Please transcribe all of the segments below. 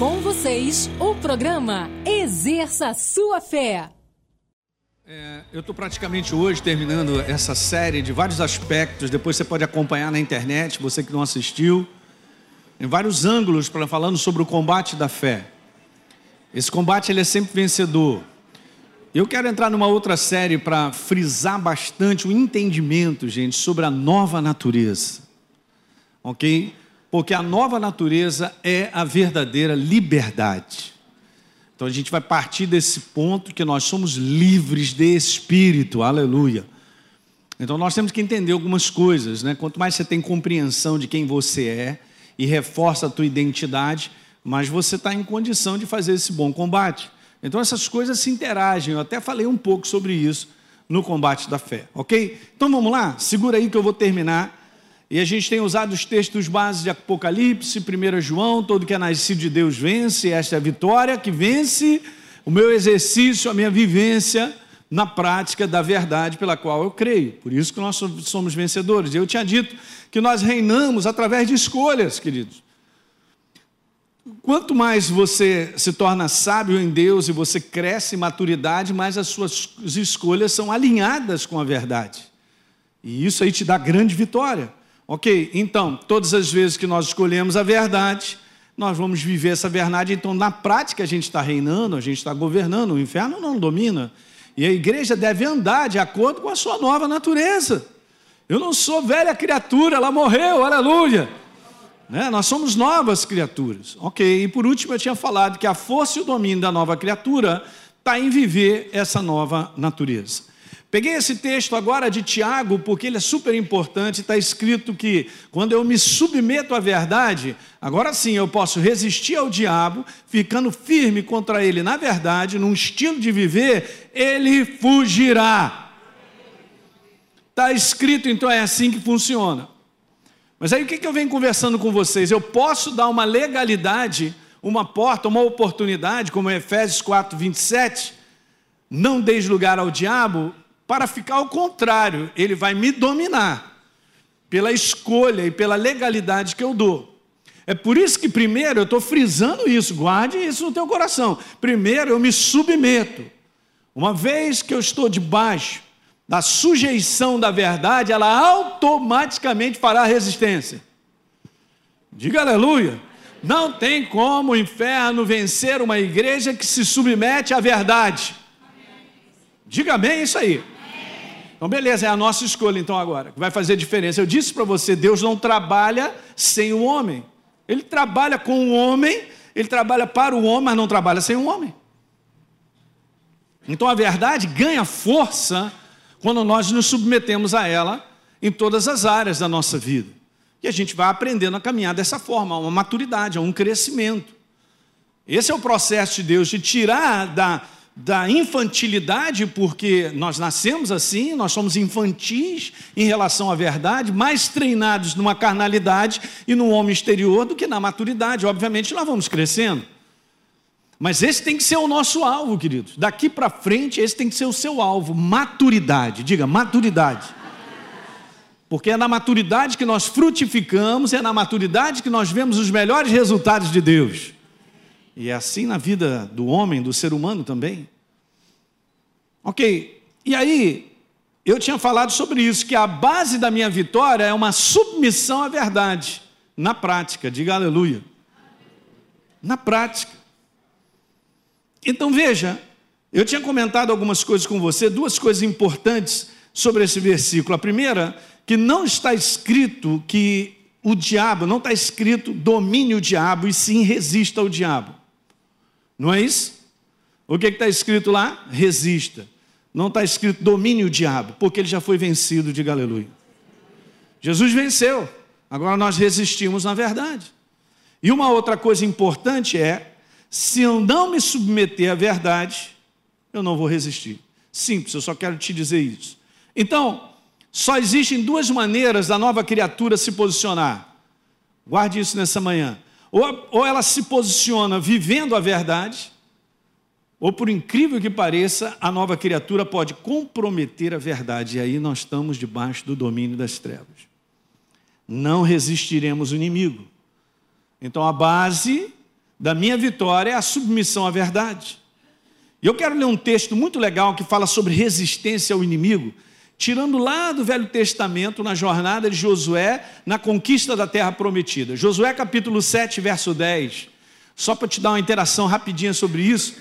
Com vocês, o programa Exerça Sua Fé. É, eu estou praticamente hoje terminando essa série de vários aspectos. Depois você pode acompanhar na internet, você que não assistiu, em vários ângulos, para falando sobre o combate da fé. Esse combate ele é sempre vencedor. Eu quero entrar numa outra série para frisar bastante o entendimento, gente, sobre a nova natureza. Ok? Porque a nova natureza é a verdadeira liberdade. Então a gente vai partir desse ponto que nós somos livres de espírito, aleluia. Então nós temos que entender algumas coisas, né? Quanto mais você tem compreensão de quem você é e reforça a tua identidade, mais você está em condição de fazer esse bom combate. Então essas coisas se interagem. Eu até falei um pouco sobre isso no combate da fé, ok? Então vamos lá, segura aí que eu vou terminar. E a gente tem usado os textos básicos de Apocalipse, 1 João, todo que é nascido de Deus vence, esta é a vitória que vence o meu exercício, a minha vivência na prática da verdade pela qual eu creio. Por isso que nós somos vencedores. Eu tinha dito que nós reinamos através de escolhas, queridos. Quanto mais você se torna sábio em Deus e você cresce em maturidade, mais as suas escolhas são alinhadas com a verdade. E isso aí te dá grande vitória. Ok? Então, todas as vezes que nós escolhemos a verdade, nós vamos viver essa verdade. Então, na prática, a gente está reinando, a gente está governando, o inferno não domina. E a igreja deve andar de acordo com a sua nova natureza. Eu não sou velha criatura, ela morreu, aleluia. Né? Nós somos novas criaturas. Ok, e por último eu tinha falado que a força e o domínio da nova criatura está em viver essa nova natureza. Peguei esse texto agora de Tiago, porque ele é super importante. Está escrito que quando eu me submeto à verdade, agora sim eu posso resistir ao diabo, ficando firme contra ele na verdade, num estilo de viver, ele fugirá. Está escrito, então é assim que funciona. Mas aí o que eu venho conversando com vocês? Eu posso dar uma legalidade, uma porta, uma oportunidade, como Efésios 4, 27, não deis lugar ao diabo, para ficar ao contrário, ele vai me dominar pela escolha e pela legalidade que eu dou. É por isso que primeiro eu estou frisando isso, guarde isso no teu coração. Primeiro eu me submeto. Uma vez que eu estou debaixo da sujeição da verdade, ela automaticamente fará resistência. Diga aleluia. Não tem como o inferno vencer uma igreja que se submete à verdade. Diga bem isso aí. Então, beleza, é a nossa escolha então agora, que vai fazer diferença. Eu disse para você, Deus não trabalha sem o homem. Ele trabalha com o homem, ele trabalha para o homem, mas não trabalha sem o homem. Então a verdade ganha força quando nós nos submetemos a ela em todas as áreas da nossa vida. E a gente vai aprendendo a caminhar dessa forma, a uma maturidade, a um crescimento. Esse é o processo de Deus, de tirar da, da infantilidade, porque nós nascemos assim, nós somos infantis em relação à verdade, mais treinados numa carnalidade e no homem exterior do que na maturidade. Obviamente, nós vamos crescendo. Mas esse tem que ser o nosso alvo, queridos. Daqui para frente, esse tem que ser o seu alvo. Maturidade. Diga, maturidade. Porque é na maturidade que nós frutificamos, é na maturidade que nós vemos os melhores resultados de Deus. E é assim na vida do homem, do ser humano também. Ok, e aí, eu tinha falado sobre isso, que a base da minha vitória é uma submissão à verdade, na prática, diga aleluia. Na prática. Então veja, eu tinha comentado algumas coisas com você, duas coisas importantes sobre esse versículo. A primeira, que não está escrito que o diabo, não está escrito domine o diabo e sim resista ao diabo. Não é isso? O que está escrito lá? Resista. Não está escrito domine o diabo, porque ele já foi vencido, diga aleluia. Jesus venceu, agora nós resistimos na verdade. E uma outra coisa importante é se eu não me submeter à verdade, eu não vou resistir. Simples, eu só quero te dizer isso. Então, só existem duas maneiras da nova criatura se posicionar. Guarde isso nessa manhã. Ou, ou ela se posiciona vivendo a verdade, ou por incrível que pareça, a nova criatura pode comprometer a verdade, e aí nós estamos debaixo do domínio das trevas. Não resistiremos o inimigo. Então a base da minha vitória é a submissão à verdade. E eu quero ler um texto muito legal que fala sobre resistência ao inimigo, tirando lá do Velho Testamento, na jornada de Josué, na conquista da terra prometida. Josué capítulo 7, verso 10. Só para te dar uma interação rapidinha sobre isso.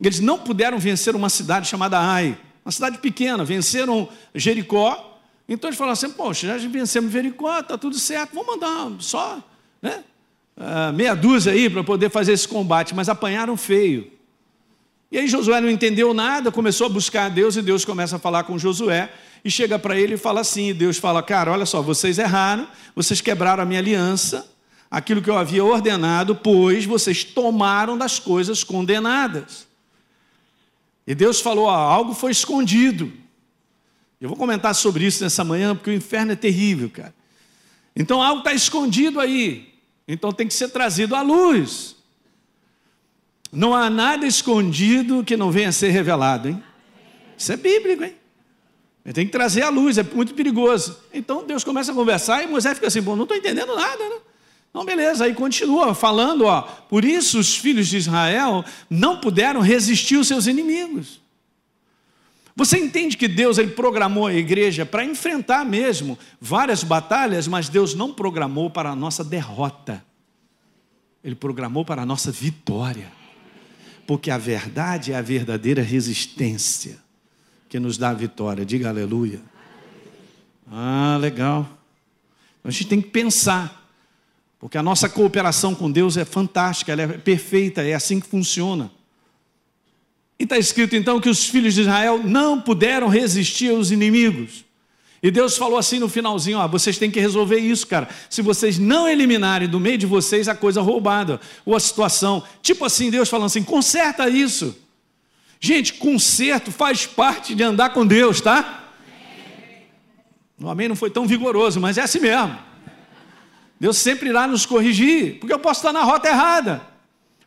Eles não puderam vencer uma cidade chamada Ai, uma cidade pequena, venceram Jericó. Então eles falaram assim: Poxa, já vencemos Jericó, está tudo certo, vamos mandar só né, uh, meia dúzia aí para poder fazer esse combate, mas apanharam feio. E aí Josué não entendeu nada, começou a buscar a Deus e Deus começa a falar com Josué e chega para ele e fala assim: Deus fala, cara, olha só, vocês erraram, vocês quebraram a minha aliança, aquilo que eu havia ordenado, pois vocês tomaram das coisas condenadas. E Deus falou: ah, algo foi escondido. Eu vou comentar sobre isso nessa manhã, porque o inferno é terrível, cara. Então algo está escondido aí. Então tem que ser trazido à luz. Não há nada escondido que não venha a ser revelado, hein? Isso é bíblico, hein? Tem que trazer à luz, é muito perigoso. Então Deus começa a conversar e Moisés fica assim: bom, não estou entendendo nada, né? Não, beleza, aí continua falando, ó. Por isso os filhos de Israel não puderam resistir aos seus inimigos. Você entende que Deus ele programou a igreja para enfrentar mesmo várias batalhas, mas Deus não programou para a nossa derrota. Ele programou para a nossa vitória. Porque a verdade é a verdadeira resistência que nos dá a vitória. Diga aleluia. Ah, legal. A gente tem que pensar. Porque a nossa cooperação com Deus é fantástica, ela é perfeita, é assim que funciona. E está escrito então que os filhos de Israel não puderam resistir aos inimigos. E Deus falou assim no finalzinho: ó, vocês têm que resolver isso, cara. Se vocês não eliminarem do meio de vocês a coisa roubada, ou a situação. Tipo assim, Deus falando assim: conserta isso. Gente, conserto faz parte de andar com Deus, tá? O amém não foi tão vigoroso, mas é assim mesmo. Deus sempre irá nos corrigir, porque eu posso estar na rota errada.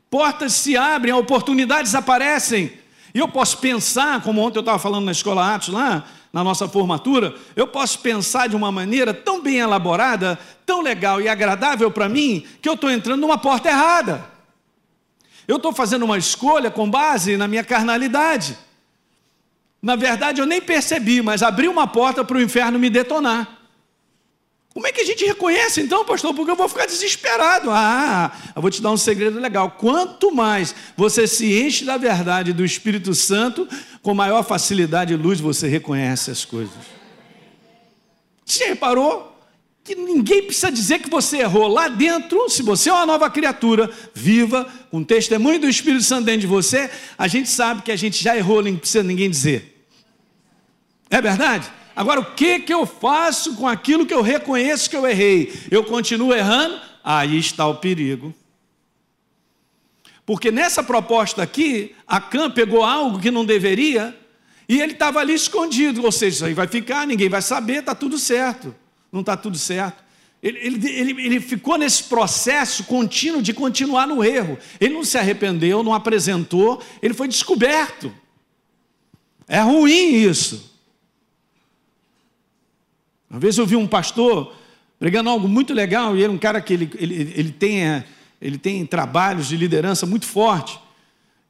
Portas se abrem, oportunidades aparecem. E eu posso pensar, como ontem eu estava falando na escola Atos lá, na nossa formatura, eu posso pensar de uma maneira tão bem elaborada, tão legal e agradável para mim, que eu estou entrando numa porta errada. Eu estou fazendo uma escolha com base na minha carnalidade. Na verdade, eu nem percebi, mas abri uma porta para o inferno me detonar. Como é que a gente reconhece então, pastor? Porque eu vou ficar desesperado. Ah, eu vou te dar um segredo legal. Quanto mais você se enche da verdade do Espírito Santo, com maior facilidade e luz você reconhece as coisas. Você reparou que ninguém precisa dizer que você errou lá dentro? Se você é uma nova criatura, viva, com testemunho do Espírito Santo dentro de você, a gente sabe que a gente já errou, não precisa ninguém dizer. É verdade? Agora, o que, que eu faço com aquilo que eu reconheço que eu errei? Eu continuo errando? Aí está o perigo. Porque nessa proposta aqui, a Cam pegou algo que não deveria e ele estava ali escondido, ou seja, isso aí vai ficar, ninguém vai saber, está tudo certo. Não está tudo certo. Ele, ele, ele, ele, ficou nesse processo contínuo de continuar no erro. Ele não se arrependeu, não apresentou, ele foi descoberto. É ruim isso. Uma vez eu vi um pastor pregando algo muito legal, e ele é um cara que ele, ele, ele, tem, é, ele tem trabalhos de liderança muito forte.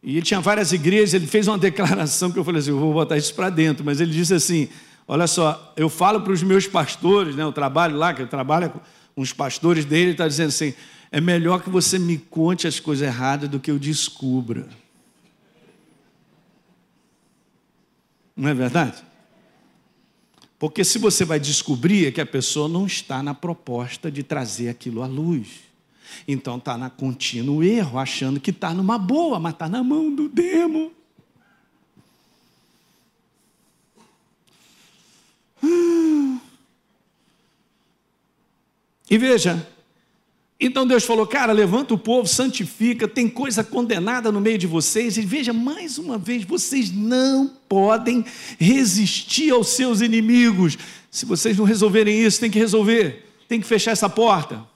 E ele tinha várias igrejas, ele fez uma declaração que eu falei assim, eu vou botar isso para dentro, mas ele disse assim: olha só, eu falo para os meus pastores, né, eu trabalho lá, que eu trabalho com os pastores dele, ele está dizendo assim: é melhor que você me conte as coisas erradas do que eu descubra. Não é verdade? Porque se você vai descobrir é que a pessoa não está na proposta de trazer aquilo à luz. Então está na contínuo erro, achando que está numa boa, mas está na mão do demo. E veja, então Deus falou: Cara, levanta o povo, santifica, tem coisa condenada no meio de vocês. E veja, mais uma vez, vocês não podem resistir aos seus inimigos. Se vocês não resolverem isso, tem que resolver, tem que fechar essa porta.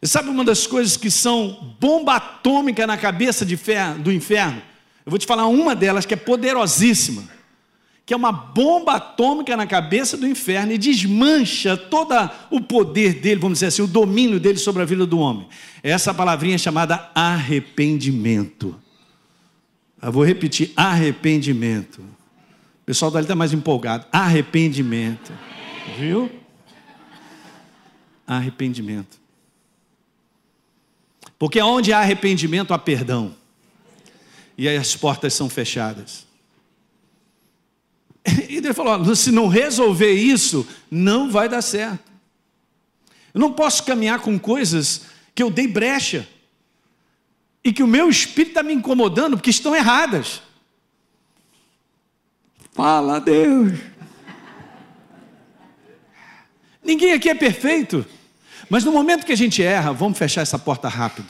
E sabe uma das coisas que são bomba atômica na cabeça de fé, do inferno? Eu vou te falar uma delas que é poderosíssima, que é uma bomba atômica na cabeça do inferno e desmancha todo o poder dele, vamos dizer assim, o domínio dele sobre a vida do homem. Essa palavrinha é chamada arrependimento. Eu vou repetir: arrependimento. O pessoal dali está mais empolgado. Arrependimento. Viu? Arrependimento. Porque onde há arrependimento, há perdão. E aí as portas são fechadas. E ele falou: se não resolver isso, não vai dar certo. Eu não posso caminhar com coisas que eu dei brecha e que o meu espírito está me incomodando porque estão erradas. Fala, Deus. Ninguém aqui é perfeito, mas no momento que a gente erra, vamos fechar essa porta rápido.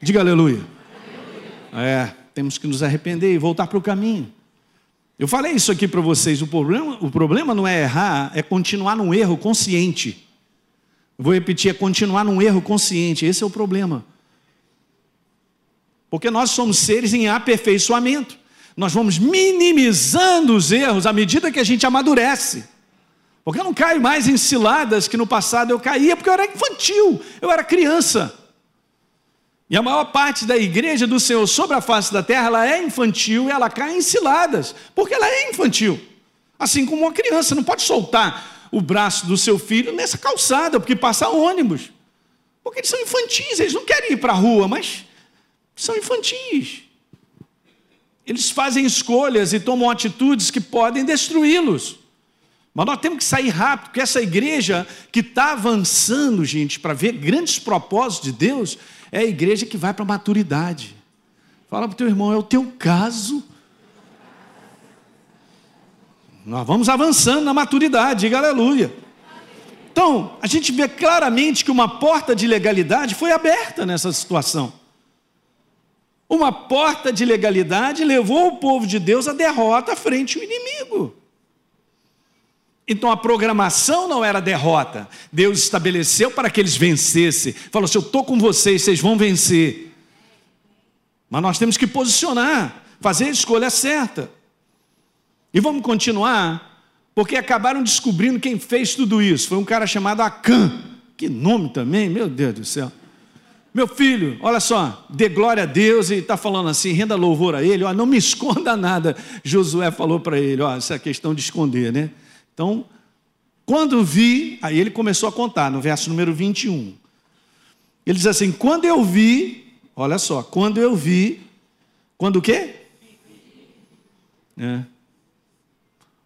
Diga aleluia. É, temos que nos arrepender e voltar para o caminho. Eu falei isso aqui para vocês. O problema, o problema não é errar, é continuar num erro consciente. Vou repetir: é continuar num erro consciente. Esse é o problema. Porque nós somos seres em aperfeiçoamento. Nós vamos minimizando os erros à medida que a gente amadurece. Porque eu não caio mais em ciladas que no passado eu caía, porque eu era infantil, eu era criança. E a maior parte da igreja do Senhor sobre a face da terra, ela é infantil e ela cai em ciladas, porque ela é infantil. Assim como uma criança não pode soltar o braço do seu filho nessa calçada, porque passa ônibus. Porque eles são infantis, eles não querem ir para a rua, mas são infantis. Eles fazem escolhas e tomam atitudes que podem destruí-los. Mas nós temos que sair rápido, porque essa igreja que está avançando, gente, para ver grandes propósitos de Deus, é a igreja que vai para a maturidade. Fala para o teu irmão, é o teu caso. Nós vamos avançando na maturidade, diga aleluia. Então, a gente vê claramente que uma porta de legalidade foi aberta nessa situação. Uma porta de legalidade levou o povo de Deus à derrota frente ao inimigo. Então a programação não era derrota. Deus estabeleceu para que eles vencessem. Falou: se eu estou com vocês, vocês vão vencer. Mas nós temos que posicionar, fazer a escolha certa. E vamos continuar, porque acabaram descobrindo quem fez tudo isso. Foi um cara chamado Acã. Que nome também, meu Deus do céu. Meu filho, olha só, dê glória a Deus e está falando assim, renda louvor a Ele, ó, não me esconda nada. Josué falou para ele, ó, essa questão de esconder, né? Então, quando vi, aí ele começou a contar, no verso número 21. Ele diz assim: quando eu vi, olha só, quando eu vi, quando o quê? É.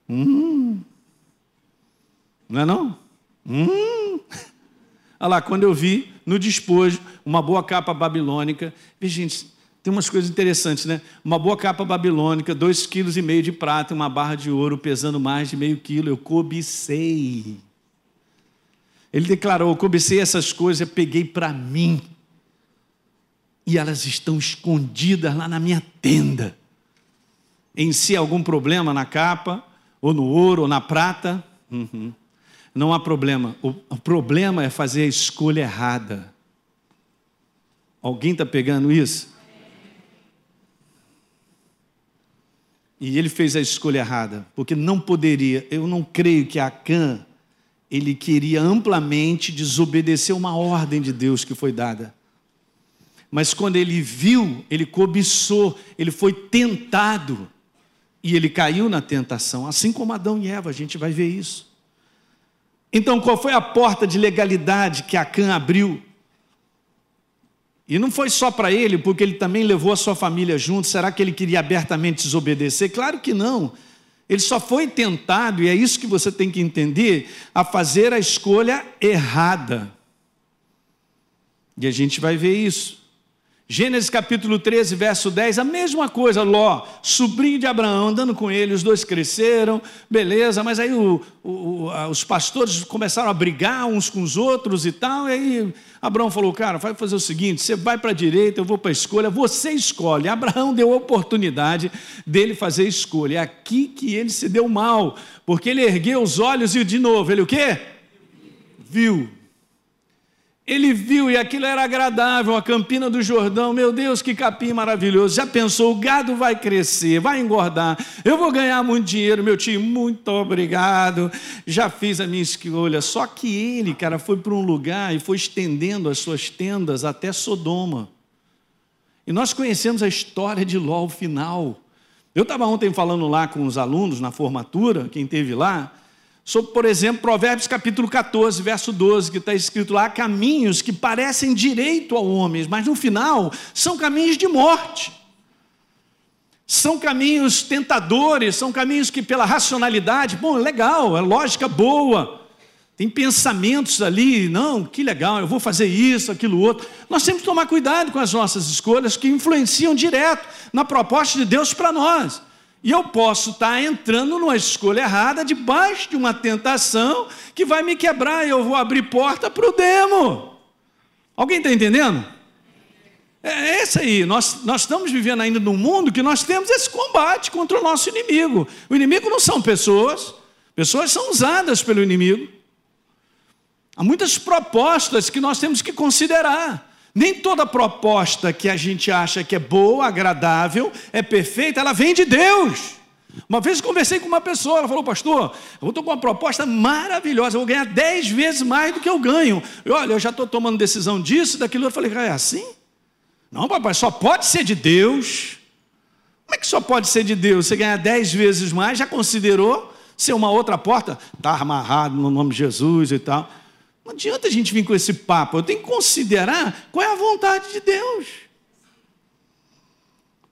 Hum. Não é não? Hum. Olha lá, quando eu vi no despojo uma boa capa babilônica. Veja, gente, tem umas coisas interessantes, né? Uma boa capa babilônica, dois quilos e meio de prata, uma barra de ouro pesando mais de meio quilo. Eu cobicei. Ele declarou: eu cobicei essas coisas, eu peguei para mim. E elas estão escondidas lá na minha tenda. Em si, algum problema na capa, ou no ouro, ou na prata? Uhum. Não há problema. O, o problema é fazer a escolha errada. Alguém está pegando isso? E ele fez a escolha errada, porque não poderia. Eu não creio que Acã ele queria amplamente desobedecer uma ordem de Deus que foi dada. Mas quando ele viu, ele cobiçou, ele foi tentado e ele caiu na tentação, assim como Adão e Eva, a gente vai ver isso. Então, qual foi a porta de legalidade que Acã abriu? E não foi só para ele, porque ele também levou a sua família junto. Será que ele queria abertamente desobedecer? Claro que não. Ele só foi tentado, e é isso que você tem que entender, a fazer a escolha errada. E a gente vai ver isso. Gênesis capítulo 13, verso 10, a mesma coisa, Ló, sobrinho de Abraão, andando com ele, os dois cresceram, beleza, mas aí o, o, os pastores começaram a brigar uns com os outros e tal, e aí Abraão falou, cara, vai fazer o seguinte, você vai para a direita, eu vou para a escolha, você escolhe. Abraão deu a oportunidade dele fazer a escolha, é aqui que ele se deu mal, porque ele ergueu os olhos e de novo, ele o quê? Viu. Ele viu e aquilo era agradável, a campina do Jordão, meu Deus, que capim maravilhoso. Já pensou, o gado vai crescer, vai engordar, eu vou ganhar muito dinheiro, meu tio, muito obrigado. Já fiz a minha escolha. Só que ele, cara, foi para um lugar e foi estendendo as suas tendas até Sodoma. E nós conhecemos a história de Ló, o final. Eu estava ontem falando lá com os alunos na formatura, quem teve lá, sobre, por exemplo, Provérbios capítulo 14, verso 12, que está escrito lá: caminhos que parecem direito ao homem, mas no final são caminhos de morte. São caminhos tentadores, são caminhos que, pela racionalidade, bom, legal, é lógica boa, tem pensamentos ali, não, que legal, eu vou fazer isso, aquilo outro. Nós temos que tomar cuidado com as nossas escolhas que influenciam direto na proposta de Deus para nós. E eu posso estar entrando numa escolha errada debaixo de uma tentação que vai me quebrar e eu vou abrir porta para o demo. Alguém está entendendo? É, é esse aí. Nós, nós estamos vivendo ainda num mundo que nós temos esse combate contra o nosso inimigo. O inimigo não são pessoas, pessoas são usadas pelo inimigo. Há muitas propostas que nós temos que considerar. Nem toda proposta que a gente acha que é boa, agradável, é perfeita, ela vem de Deus. Uma vez conversei com uma pessoa, ela falou, pastor, eu estou com uma proposta maravilhosa, eu vou ganhar dez vezes mais do que eu ganho. Eu, olha, eu já estou tomando decisão disso, daquilo. Eu falei, ah, é assim? Não, papai, só pode ser de Deus. Como é que só pode ser de Deus? Você ganhar dez vezes mais, já considerou ser uma outra porta? Está amarrado no nome de Jesus e tal. Não adianta a gente vir com esse papo, eu tenho que considerar qual é a vontade de Deus.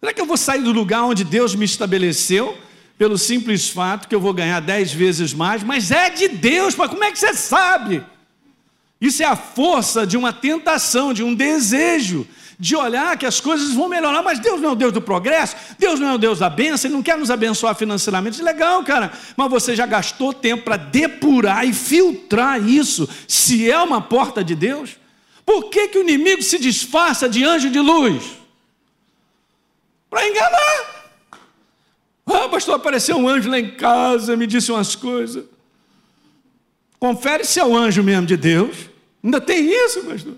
Será que eu vou sair do lugar onde Deus me estabeleceu, pelo simples fato que eu vou ganhar dez vezes mais, mas é de Deus, mas como é que você sabe? Isso é a força de uma tentação, de um desejo de olhar que as coisas vão melhorar, mas Deus não é o Deus do progresso, Deus não é o Deus da bênção, Ele não quer nos abençoar financeiramente. Legal, cara, mas você já gastou tempo para depurar e filtrar isso, se é uma porta de Deus? Por que, que o inimigo se disfarça de anjo de luz? Para enganar. Ah, pastor, apareceu um anjo lá em casa, me disse umas coisas. Confere se é o anjo mesmo de Deus. Ainda tem isso, pastor.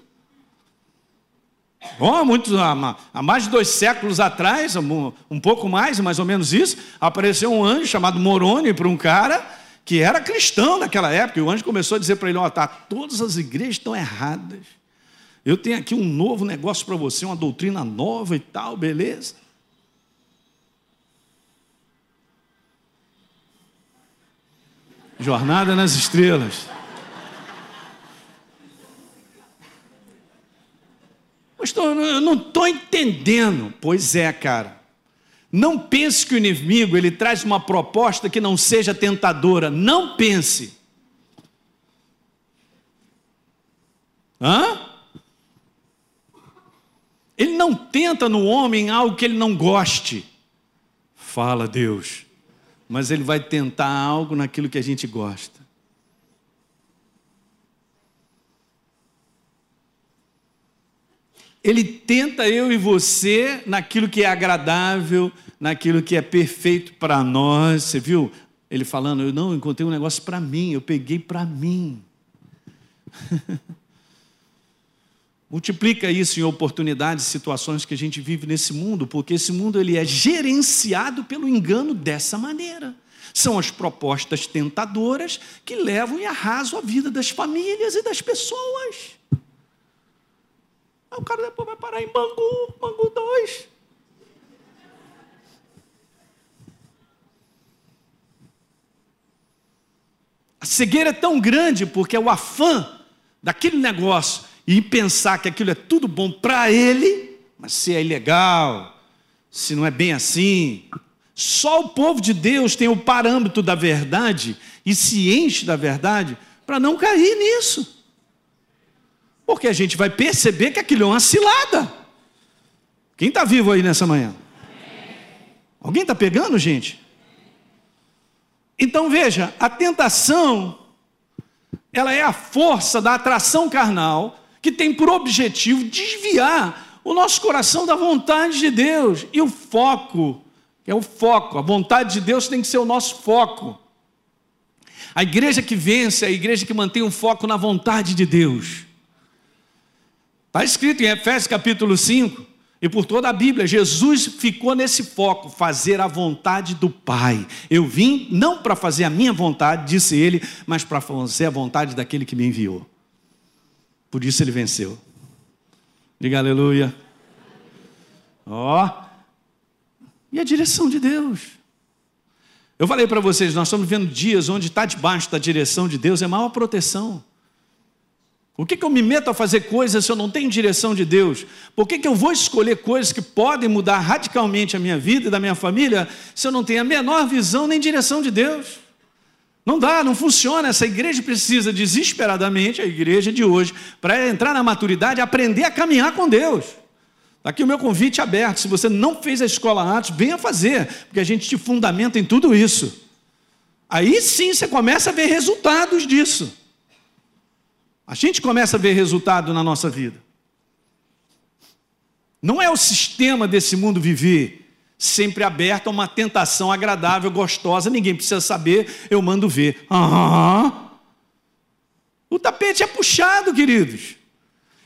Bom, muitos, há mais de dois séculos atrás, um pouco mais, mais ou menos isso, apareceu um anjo chamado Moroni para um cara que era cristão naquela época. E o anjo começou a dizer para ele: Ó, tá, todas as igrejas estão erradas. Eu tenho aqui um novo negócio para você, uma doutrina nova e tal, beleza? Jornada nas estrelas. Pastor, eu não estou entendendo. Pois é, cara. Não pense que o inimigo ele traz uma proposta que não seja tentadora. Não pense. Hã? Ele não tenta no homem algo que ele não goste. Fala Deus. Mas ele vai tentar algo naquilo que a gente gosta. Ele tenta eu e você naquilo que é agradável, naquilo que é perfeito para nós. Você viu ele falando, eu não encontrei um negócio para mim, eu peguei para mim. Multiplica isso em oportunidades, situações que a gente vive nesse mundo, porque esse mundo ele é gerenciado pelo engano dessa maneira. São as propostas tentadoras que levam e arrasam a vida das famílias e das pessoas. Aí o cara depois vai parar em Bangu, Bangu 2. A cegueira é tão grande porque é o afã daquele negócio e pensar que aquilo é tudo bom para ele, mas se é ilegal, se não é bem assim. Só o povo de Deus tem o parâmetro da verdade e se enche da verdade para não cair nisso. Porque a gente vai perceber que aquilo é uma cilada. Quem está vivo aí nessa manhã? Alguém está pegando, gente? Então veja, a tentação, ela é a força da atração carnal que tem por objetivo desviar o nosso coração da vontade de Deus. E o foco, é o foco, a vontade de Deus tem que ser o nosso foco. A igreja que vence é a igreja que mantém o foco na vontade de Deus. Está escrito em Efésios capítulo 5 e por toda a Bíblia, Jesus ficou nesse foco, fazer a vontade do Pai. Eu vim não para fazer a minha vontade, disse ele, mas para fazer a vontade daquele que me enviou. Por isso ele venceu. Diga aleluia. Ó. Oh. E a direção de Deus. Eu falei para vocês, nós estamos vivendo dias onde estar tá debaixo da direção de Deus é maior proteção. Por que, que eu me meto a fazer coisas se eu não tenho direção de Deus? Por que, que eu vou escolher coisas que podem mudar radicalmente a minha vida e da minha família se eu não tenho a menor visão nem direção de Deus? Não dá, não funciona. Essa igreja precisa desesperadamente, a igreja de hoje, para entrar na maturidade, aprender a caminhar com Deus. Está aqui o meu convite aberto. Se você não fez a escola antes, venha fazer, porque a gente te fundamenta em tudo isso. Aí sim você começa a ver resultados disso. A gente começa a ver resultado na nossa vida. Não é o sistema desse mundo viver sempre aberto a uma tentação agradável, gostosa, ninguém precisa saber, eu mando ver. Uhum. O tapete é puxado, queridos.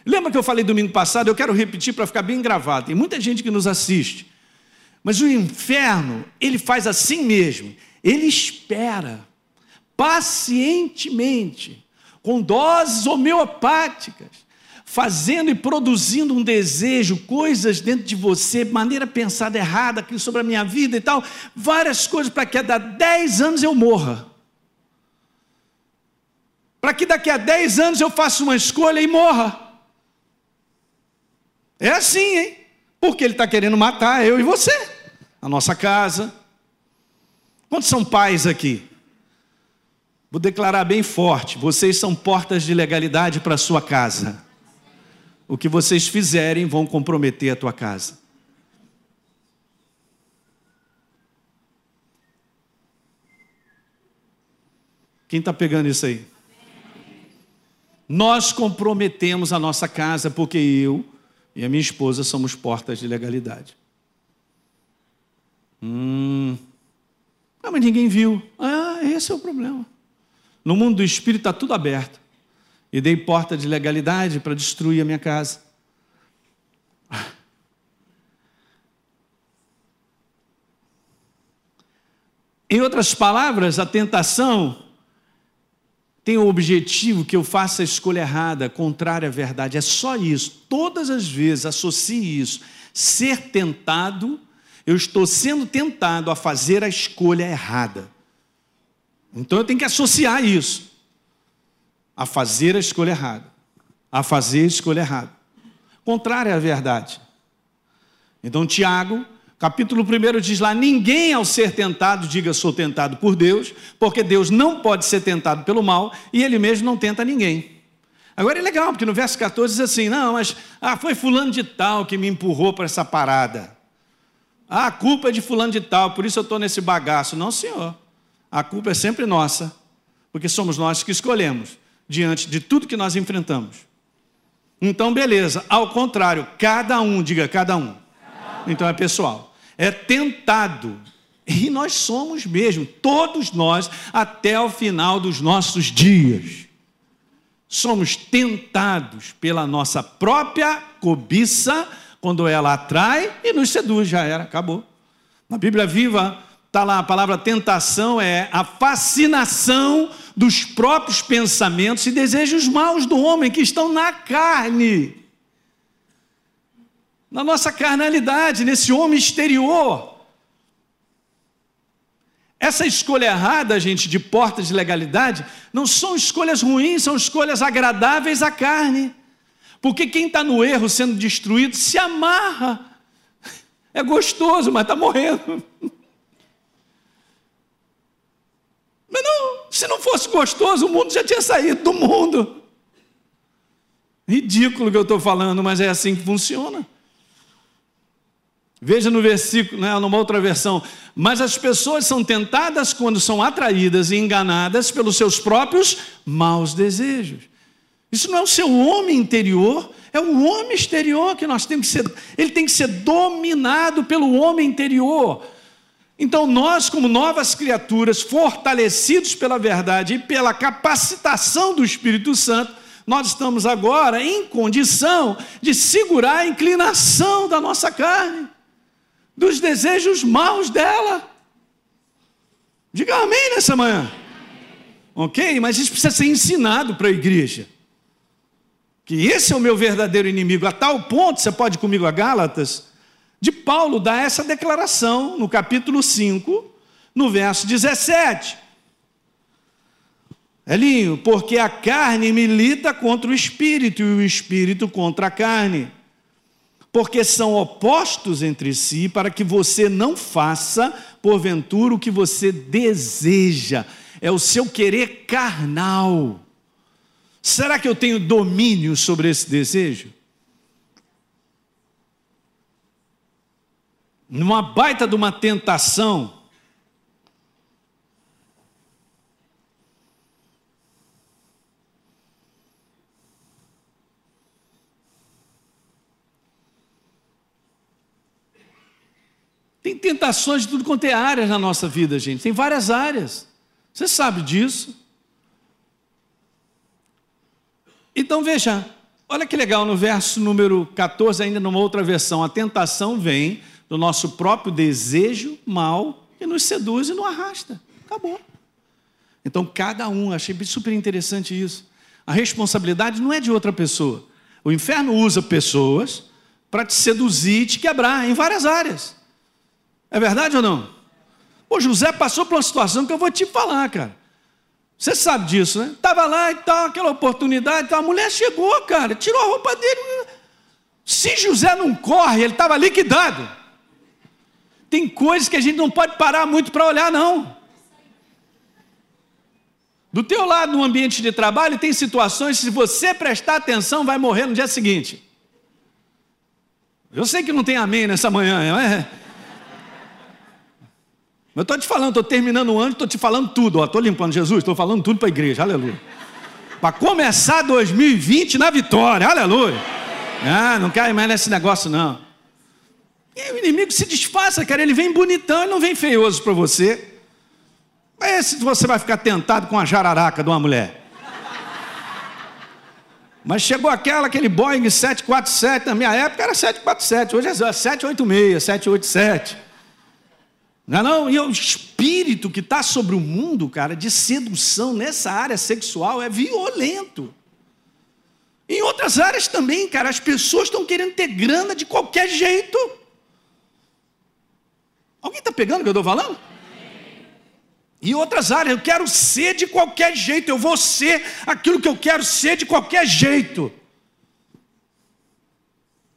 Lembra que eu falei domingo passado? Eu quero repetir para ficar bem gravado. Tem muita gente que nos assiste. Mas o inferno, ele faz assim mesmo. Ele espera pacientemente, com doses homeopáticas, fazendo e produzindo um desejo, coisas dentro de você, maneira pensada errada aqui sobre a minha vida e tal, várias coisas para que a 10 anos eu morra. Para que daqui a 10 anos eu faça uma escolha e morra. É assim, hein? Porque ele está querendo matar eu e você, a nossa casa. Quantos são pais aqui? Vou declarar bem forte: vocês são portas de legalidade para a sua casa. O que vocês fizerem vão comprometer a tua casa. Quem está pegando isso aí? Nós comprometemos a nossa casa porque eu e a minha esposa somos portas de legalidade. Hum. Ah, mas ninguém viu. Ah, esse é o problema. No mundo do espírito está tudo aberto. E dei porta de legalidade para destruir a minha casa. Em outras palavras, a tentação tem o objetivo que eu faça a escolha errada, contrária à verdade. É só isso. Todas as vezes associe isso. Ser tentado, eu estou sendo tentado a fazer a escolha errada. Então eu tenho que associar isso a fazer a escolha errada. A fazer a escolha errada. Contrária à verdade. Então, Tiago Capítulo 1 diz lá: Ninguém ao ser tentado diga sou tentado por Deus, porque Deus não pode ser tentado pelo mal e ele mesmo não tenta ninguém. Agora é legal, porque no verso 14 diz assim: Não, mas ah, foi Fulano de Tal que me empurrou para essa parada. Ah, a culpa é de Fulano de Tal, por isso eu estou nesse bagaço. Não, senhor. A culpa é sempre nossa, porque somos nós que escolhemos diante de tudo que nós enfrentamos. Então, beleza. Ao contrário, cada um, diga cada um. Então é pessoal é tentado. E nós somos mesmo, todos nós, até o final dos nossos dias. Somos tentados pela nossa própria cobiça, quando ela atrai e nos seduz, já era, acabou. Na Bíblia Viva, está lá a palavra tentação, é a fascinação dos próprios pensamentos e desejos maus do homem que estão na carne na nossa carnalidade, nesse homem exterior. Essa escolha errada, gente, de porta de legalidade, não são escolhas ruins, são escolhas agradáveis à carne. Porque quem está no erro sendo destruído se amarra. É gostoso, mas está morrendo. Não, se não fosse gostoso, o mundo já tinha saído do mundo. Ridículo que eu estou falando, mas é assim que funciona. Veja no versículo, né, numa outra versão. Mas as pessoas são tentadas quando são atraídas e enganadas pelos seus próprios maus desejos. Isso não é o seu homem interior, é o homem exterior que nós temos que ser. Ele tem que ser dominado pelo homem interior. Então, nós, como novas criaturas, fortalecidos pela verdade e pela capacitação do Espírito Santo, nós estamos agora em condição de segurar a inclinação da nossa carne, dos desejos maus dela. Diga amém nessa manhã. Ok? Mas isso precisa ser ensinado para a igreja. Que esse é o meu verdadeiro inimigo. A tal ponto, você pode ir comigo a Gálatas, de Paulo dar essa declaração no capítulo 5, no verso 17. Elinho, porque a carne milita contra o espírito e o espírito contra a carne. Porque são opostos entre si, para que você não faça, porventura, o que você deseja. É o seu querer carnal. Será que eu tenho domínio sobre esse desejo? Numa baita de uma tentação, Tem tentações de tudo quanto é áreas na nossa vida, gente. Tem várias áreas. Você sabe disso. Então veja, olha que legal no verso número 14, ainda numa outra versão, a tentação vem do nosso próprio desejo mal que nos seduz e nos arrasta. Acabou. Então cada um, achei super interessante isso. A responsabilidade não é de outra pessoa. O inferno usa pessoas para te seduzir e te quebrar em várias áreas. É verdade ou não? O José passou por uma situação que eu vou te falar, cara. Você sabe disso, né? Estava lá e tal, aquela oportunidade, tal. a mulher chegou, cara, tirou a roupa dele. Se José não corre, ele estava liquidado. Tem coisas que a gente não pode parar muito para olhar, não. Do teu lado, no ambiente de trabalho, tem situações, se você prestar atenção, vai morrer no dia seguinte. Eu sei que não tem amém nessa manhã, é? Eu estou te falando, estou terminando o ano, estou te falando tudo. Estou limpando Jesus, estou falando tudo para a igreja, aleluia. Para começar 2020 na vitória, aleluia. Ah, não cai mais nesse negócio, não. E o inimigo se disfarça, cara. Ele vem bonitão, ele não vem feioso para você. Mas se você vai ficar tentado com a jararaca de uma mulher. Mas chegou aquela, aquele Boeing 747, na minha época era 747, hoje é 786, 787. Não é não? E o espírito que está sobre o mundo, cara, de sedução nessa área sexual é violento. Em outras áreas também, cara, as pessoas estão querendo ter grana de qualquer jeito. Alguém está pegando o que eu estou falando? Em outras áreas, eu quero ser de qualquer jeito, eu vou ser aquilo que eu quero ser de qualquer jeito.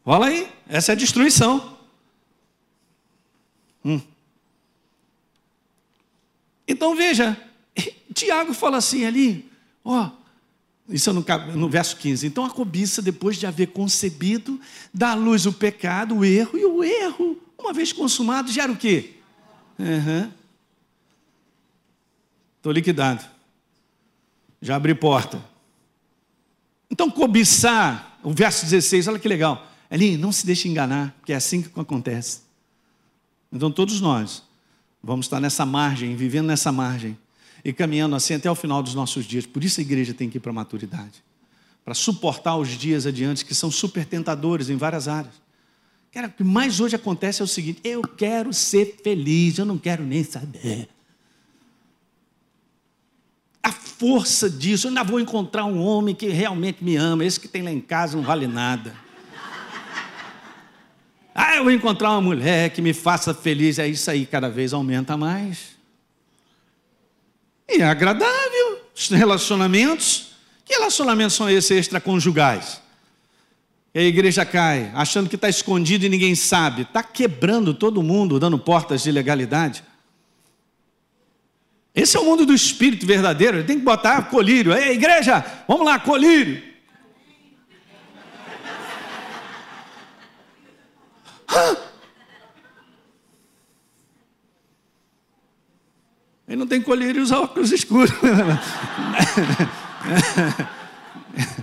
Olha aí, essa é a destruição. Hum. Então veja, Tiago fala assim ali, ó, isso é no, no, verso 15. Então a cobiça, depois de haver concebido, dá à luz o pecado, o erro, e o erro, uma vez consumado, gera o quê? Estou uhum. liquidado. Já abri porta. Então, cobiçar, o verso 16, olha que legal. Ali, não se deixe enganar, porque é assim que acontece. Então, todos nós Vamos estar nessa margem, vivendo nessa margem e caminhando assim até o final dos nossos dias. Por isso a igreja tem que ir para a maturidade para suportar os dias adiante que são super tentadores em várias áreas. Cara, o que mais hoje acontece é o seguinte: eu quero ser feliz, eu não quero nem saber. A força disso, eu ainda vou encontrar um homem que realmente me ama, esse que tem lá em casa não vale nada. Ah, eu vou encontrar uma mulher que me faça feliz. É isso aí, cada vez aumenta mais. E é agradável. Os relacionamentos. Que relacionamentos são esses extraconjugais? E a igreja cai, achando que está escondido e ninguém sabe. Está quebrando todo mundo, dando portas de legalidade. Esse é o mundo do espírito verdadeiro. Tem que botar colírio. Ei, igreja, vamos lá, colírio. Ele não tem colírio e usa óculos escuros.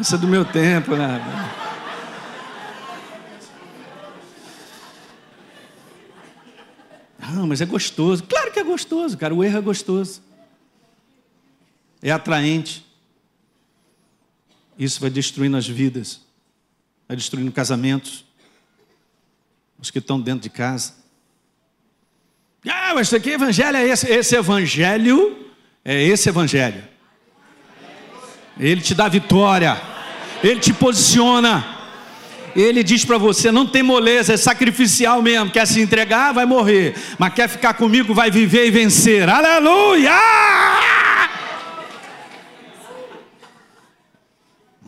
Isso é do meu tempo, né? Ah, mas é gostoso. Claro que é gostoso, cara. O erro é gostoso. É atraente. Isso vai destruindo as vidas, vai destruindo casamentos, os que estão dentro de casa. Ah, mas isso aqui evangelho é esse. Esse evangelho é esse evangelho. Ele te dá vitória, ele te posiciona. Ele diz para você: não tem moleza, é sacrificial mesmo. Quer se entregar, vai morrer. Mas quer ficar comigo, vai viver e vencer. Aleluia!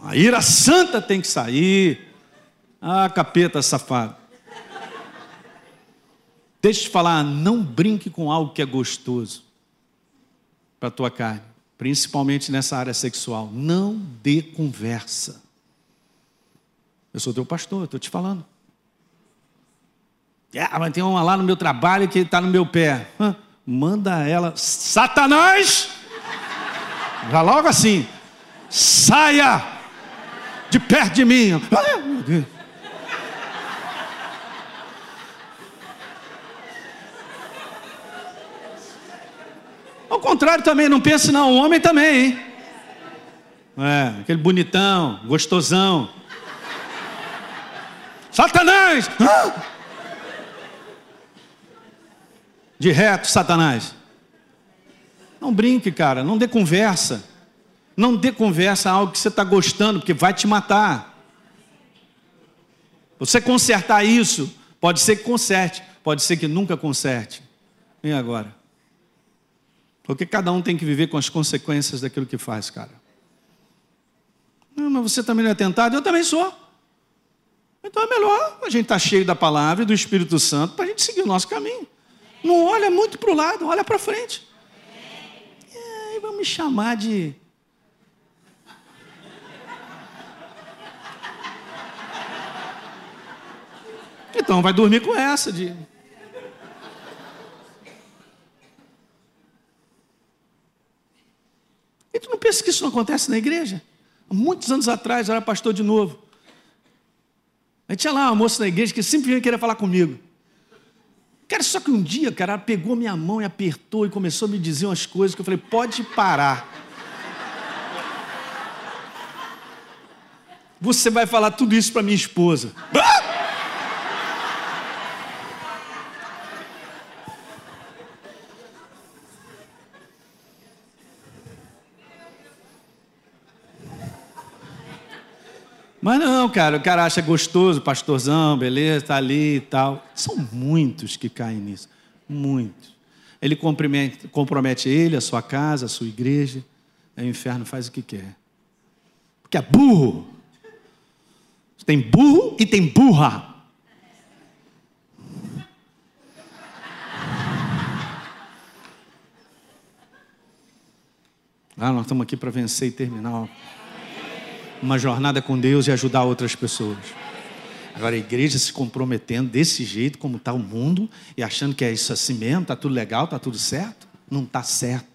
A ira santa tem que sair. Ah, capeta safado. Deixa eu te falar, não brinque com algo que é gostoso para a tua carne, principalmente nessa área sexual. Não dê conversa. Eu sou teu pastor, estou te falando. Ah, mas tem uma lá no meu trabalho que está no meu pé. Hã? Manda ela, Satanás! Já logo assim, saia de perto de mim. Ah, meu Deus. Ao contrário também, não pense não, o homem também, hein? É, aquele bonitão, gostosão. Satanás! De reto, Satanás. Não brinque, cara, não dê conversa. Não dê conversa a algo que você está gostando, porque vai te matar. Você consertar isso, pode ser que conserte, pode ser que nunca conserte. E agora? Porque cada um tem que viver com as consequências daquilo que faz, cara. Não, mas você também não é tentado? Eu também sou. Então é melhor a gente estar tá cheio da palavra e do Espírito Santo para a gente seguir o nosso caminho. Não olha muito para o lado, olha para frente. E aí vão me chamar de. Então vai dormir com essa de. E tu não pensa que isso não acontece na igreja? Há muitos anos atrás, eu era pastor de novo. Aí tinha lá uma moça na igreja que sempre vinha querer falar comigo. Cara, só que um dia, cara, ela pegou minha mão e apertou e começou a me dizer umas coisas que eu falei, pode parar. Você vai falar tudo isso para minha esposa. Ah! Mas não, cara, o cara acha gostoso, pastorzão, beleza, tá ali e tal. São muitos que caem nisso, muitos. Ele compromete, ele, a sua casa, a sua igreja. Aí o inferno faz o que quer. Porque é burro. Tem burro e tem burra. Ah, nós estamos aqui para vencer e terminar uma jornada com Deus e ajudar outras pessoas. Agora a igreja se comprometendo desse jeito como está o mundo e achando que é isso assim mesmo, está tudo legal, está tudo certo. Não está certo.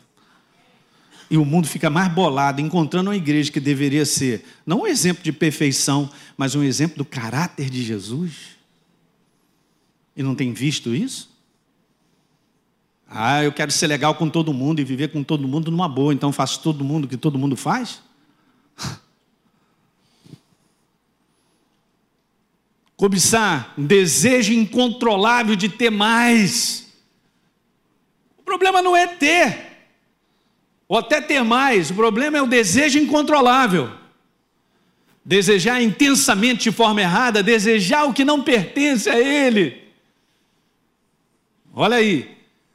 E o mundo fica mais bolado, encontrando uma igreja que deveria ser não um exemplo de perfeição, mas um exemplo do caráter de Jesus. E não tem visto isso? Ah, eu quero ser legal com todo mundo e viver com todo mundo numa boa, então faço todo mundo o que todo mundo faz? cobiçar, desejo incontrolável de ter mais. O problema não é ter, ou até ter mais, o problema é o desejo incontrolável. Desejar intensamente de forma errada, desejar o que não pertence a Ele. Olha aí,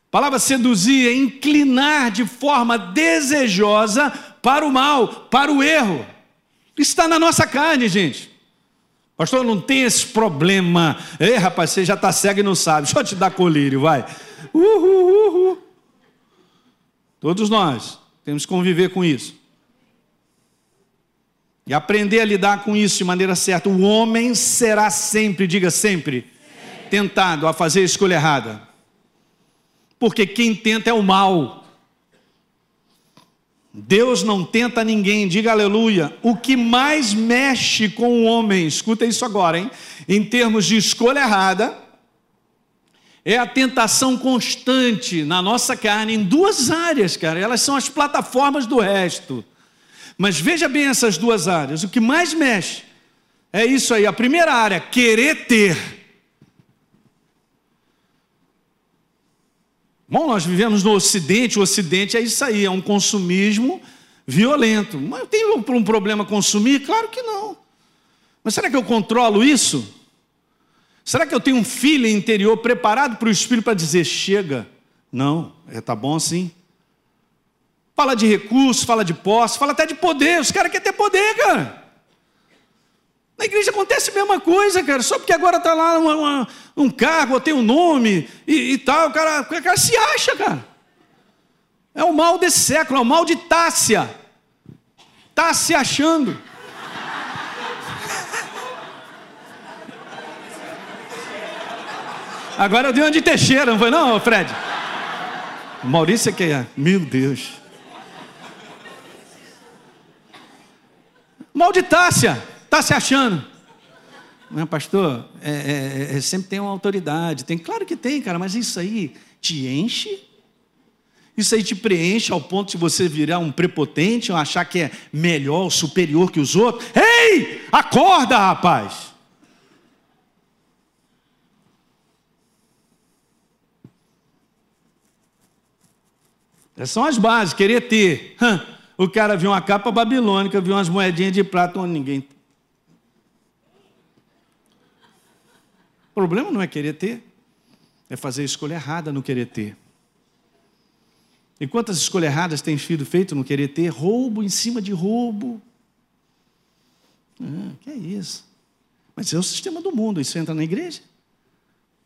a palavra seduzir é inclinar de forma desejosa para o mal, para o erro. Está na nossa carne, gente. Pastor, não tem esse problema. Ei, rapaz, você já está cego e não sabe. Deixa eu te dar colírio, vai. Uhul, uhul. Todos nós temos que conviver com isso. E aprender a lidar com isso de maneira certa. O homem será sempre, diga sempre, tentado a fazer a escolha errada. Porque quem tenta é o mal. Deus não tenta ninguém, diga aleluia. O que mais mexe com o homem, escuta isso agora, hein? Em termos de escolha errada, é a tentação constante na nossa carne em duas áreas, cara. Elas são as plataformas do resto. Mas veja bem essas duas áreas. O que mais mexe é isso aí. A primeira área, querer ter. Bom, nós vivemos no Ocidente, o Ocidente é isso aí, é um consumismo violento. Mas eu tenho um problema consumir? Claro que não. Mas será que eu controlo isso? Será que eu tenho um filho interior preparado para o Espírito para dizer chega? Não, é tá bom assim. Fala de recursos, fala de posse, fala até de poder. Os caras querem ter poder, cara. Na igreja acontece a mesma coisa, cara. Só porque agora está lá uma, uma, um cargo, ou tem um nome e, e, tal, o cara, o cara se acha, cara. É o mal desse século, é o mal de Tássia. Está se achando. Agora eu dei uma de Teixeira, não foi não, Fred? Maurício é que é. Meu Deus. Malditácia, está se achando. Não, pastor, é, é, é, sempre tem uma autoridade. Tem, claro que tem, cara, mas isso aí te enche? Isso aí te preenche ao ponto de você virar um prepotente achar que é melhor, superior que os outros? Ei, acorda, rapaz! Essas são as bases, querer ter. O cara viu uma capa babilônica, viu umas moedinhas de prata onde ninguém. O problema não é querer ter, é fazer a escolha errada no querer ter. E quantas escolhas erradas tem sido feito no querer ter? Roubo em cima de roubo. Ah, que é isso? Mas é o sistema do mundo, isso entra na igreja.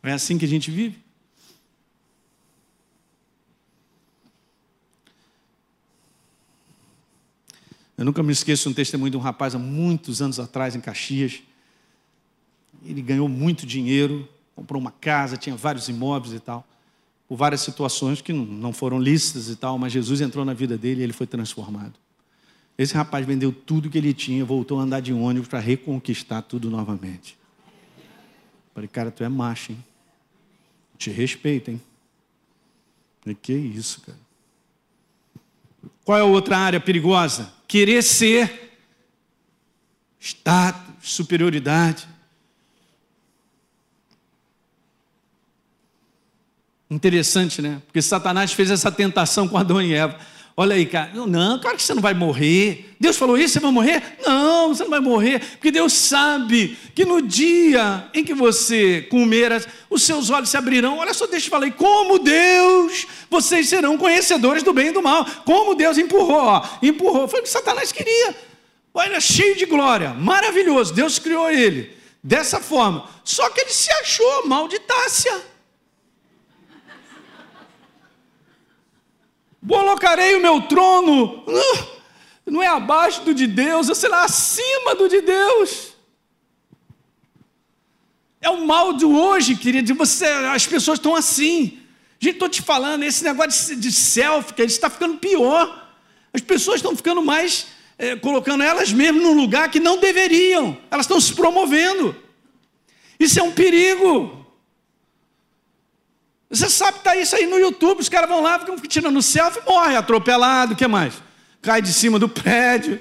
É assim que a gente vive. Eu nunca me esqueço de um testemunho de um rapaz há muitos anos atrás, em Caxias. Ele ganhou muito dinheiro, comprou uma casa, tinha vários imóveis e tal, por várias situações que não foram lícitas e tal, mas Jesus entrou na vida dele e ele foi transformado. Esse rapaz vendeu tudo que ele tinha, voltou a andar de ônibus para reconquistar tudo novamente. Falei, cara, tu é macho, hein? Te respeito, hein? Falei, que isso, cara. Qual é a outra área perigosa? Querer ser status, superioridade. Interessante, né? Porque Satanás fez essa tentação com Adão e Eva. Olha aí, cara. Não, claro que você não vai morrer. Deus falou isso, você vai morrer? Não, você não vai morrer. Porque Deus sabe que no dia em que você comer, os seus olhos se abrirão. Olha só, deixa eu falar aí. Como Deus, vocês serão conhecedores do bem e do mal. Como Deus empurrou, ó. Empurrou. Foi o que Satanás queria. Olha, cheio de glória. Maravilhoso. Deus criou ele dessa forma. Só que ele se achou malditácia. Colocarei o meu trono, não é abaixo do de Deus, eu será acima do de Deus. É o mal de hoje, querido, você, as pessoas estão assim. Gente, estou te falando, esse negócio de, de selfie, que está ficando pior. As pessoas estão ficando mais, é, colocando elas mesmas num lugar que não deveriam. Elas estão se promovendo. Isso é um perigo. Você sabe que está isso aí no YouTube, os caras vão lá, ficam tirando selfie, morre atropelado, o que mais? Cai de cima do prédio.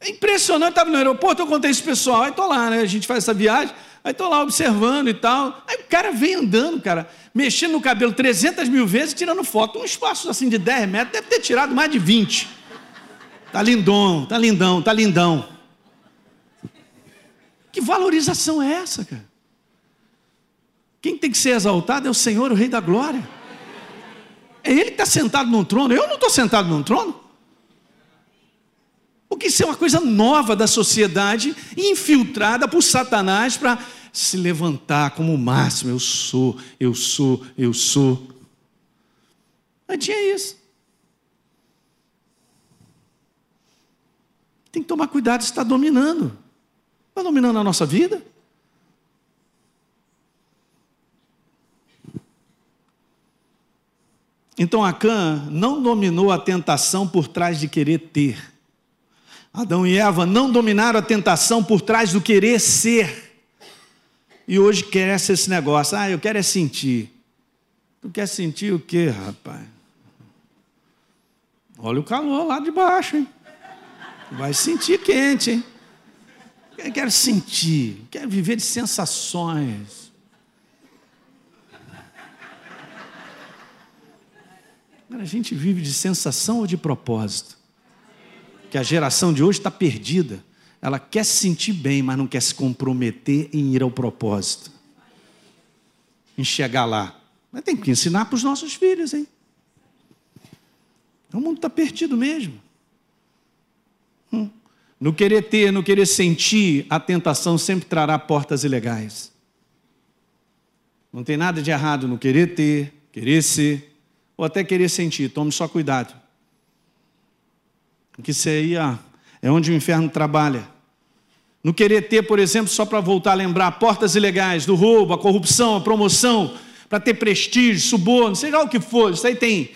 É impressionante, estava no aeroporto, eu contei isso pessoal, aí estou lá, né? A gente faz essa viagem, aí estou lá observando e tal. Aí o cara vem andando, cara, mexendo no cabelo 300 mil vezes, tirando foto. Um espaço assim de 10 metros, deve ter tirado mais de 20. Tá lindão, tá lindão, tá lindão. Que valorização é essa, cara? Quem tem que ser exaltado é o Senhor, o Rei da Glória. É Ele que está sentado num trono, eu não estou sentado num trono. Porque isso é uma coisa nova da sociedade, infiltrada por Satanás para se levantar como o máximo. Eu sou, eu sou, eu sou. Mas tinha isso. Tem que tomar cuidado, está dominando. Está dominando a nossa vida. Então Acã não dominou a tentação por trás de querer ter. Adão e Eva não dominaram a tentação por trás do querer ser. E hoje quer esse negócio. Ah, eu quero é sentir. Tu quer sentir o quê, rapaz? Olha o calor lá de baixo, hein? Vai sentir quente, hein? Eu quero sentir, quero viver de sensações. A gente vive de sensação ou de propósito? Que a geração de hoje está perdida. Ela quer se sentir bem, mas não quer se comprometer em ir ao propósito. Em chegar lá. Mas tem que ensinar para os nossos filhos, hein? O mundo está perdido mesmo. Hum. No querer ter, no querer sentir, a tentação sempre trará portas ilegais. Não tem nada de errado no querer ter, querer ser, ou até querer sentir. Tome só cuidado. Porque isso aí ó, é onde o inferno trabalha. No querer ter, por exemplo, só para voltar a lembrar, portas ilegais do roubo, a corrupção, a promoção, para ter prestígio, suborno, seja o que for, isso aí tem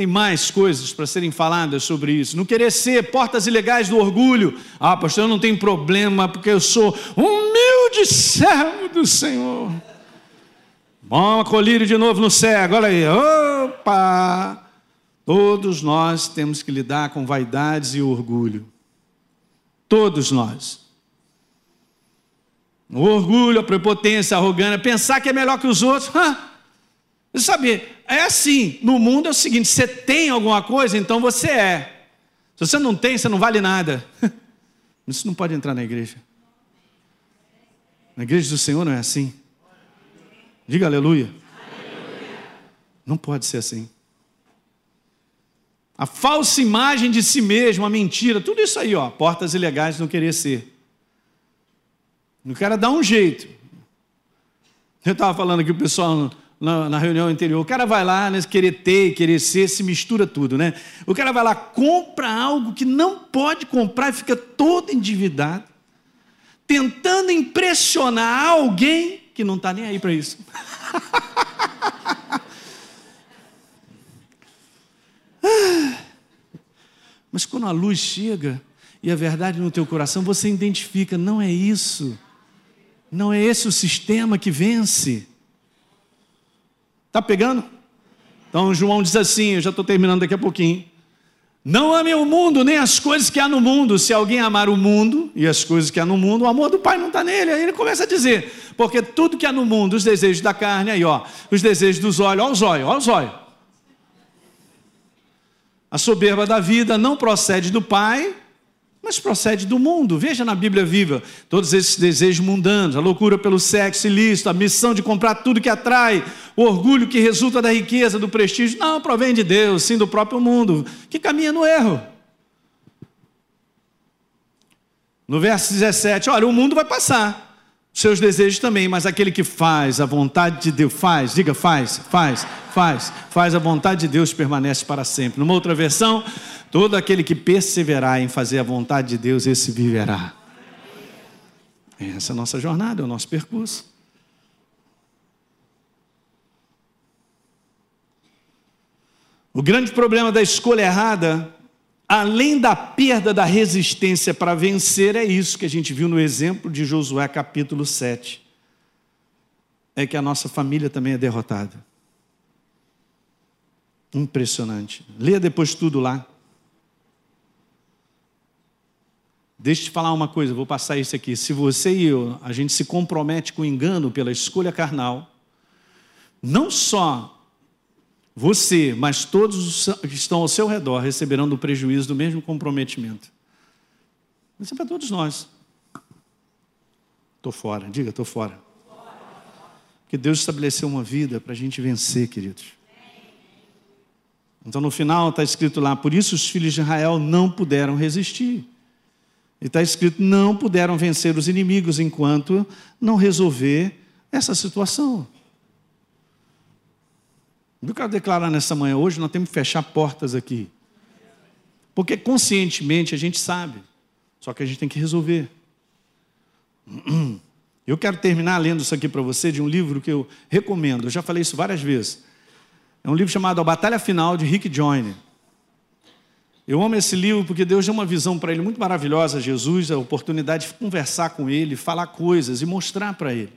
tem mais coisas para serem faladas sobre isso. Não querer ser portas ilegais do orgulho. Ah, pastor, eu não tenho problema porque eu sou humilde servo do Senhor. Bom, colírio de novo no cego, olha aí. Opa! Todos nós temos que lidar com vaidades e orgulho. Todos nós. O orgulho, a prepotência, a arrogância, pensar que é melhor que os outros. Você sabe, é assim, no mundo é o seguinte: você tem alguma coisa, então você é. Se você não tem, você não vale nada. Isso não pode entrar na igreja. Na igreja do Senhor não é assim. Diga aleluia. aleluia. Não pode ser assim. A falsa imagem de si mesmo, a mentira, tudo isso aí, ó, portas ilegais não querer ser. Não quero dar um jeito. Eu estava falando que o pessoal na, na, reunião anterior. O cara vai lá, né, querer ter, querer ser, se mistura tudo, né? O cara vai lá, compra algo que não pode comprar e fica todo endividado, tentando impressionar alguém que não está nem aí para isso. Mas quando a luz chega e a verdade no teu coração, você identifica, não é isso. Não é esse o sistema que vence. Está pegando? Então João diz assim, eu já estou terminando daqui a pouquinho. Não ame o mundo, nem as coisas que há no mundo. Se alguém amar o mundo e as coisas que há no mundo, o amor do Pai não está nele. Aí ele começa a dizer, porque tudo que há no mundo, os desejos da carne, aí ó, os desejos dos olhos, olha os olhos, olha os olhos. A soberba da vida não procede do Pai, mas procede do mundo. Veja na Bíblia viva todos esses desejos mundanos, a loucura pelo sexo ilícito, a missão de comprar tudo que atrai, o orgulho que resulta da riqueza, do prestígio. Não, provém de Deus, sim do próprio mundo, que caminha no erro. No verso 17, olha, o mundo vai passar, seus desejos também, mas aquele que faz a vontade de Deus, faz, diga faz, faz, faz, faz a vontade de Deus permanece para sempre. Numa outra versão, Todo aquele que perseverar em fazer a vontade de Deus, esse viverá. Essa é a nossa jornada, é o nosso percurso. O grande problema da escolha errada, além da perda da resistência para vencer, é isso que a gente viu no exemplo de Josué capítulo 7. É que a nossa família também é derrotada. Impressionante. Leia depois tudo lá. Deixa eu te falar uma coisa, vou passar isso aqui. Se você e eu, a gente se compromete com o engano pela escolha carnal, não só você, mas todos os que estão ao seu redor receberão do prejuízo do mesmo comprometimento. Isso é para todos nós. Estou fora, diga, estou fora. Porque Deus estabeleceu uma vida para a gente vencer, queridos. Então no final está escrito lá: por isso os filhos de Israel não puderam resistir. E está escrito: não puderam vencer os inimigos enquanto não resolver essa situação. Eu quero declarar nessa manhã, hoje nós temos que fechar portas aqui. Porque conscientemente a gente sabe, só que a gente tem que resolver. Eu quero terminar lendo isso aqui para você de um livro que eu recomendo, eu já falei isso várias vezes. É um livro chamado A Batalha Final de Rick Joyner. Eu amo esse livro porque Deus deu uma visão para ele muito maravilhosa, Jesus, a oportunidade de conversar com ele, falar coisas e mostrar para ele.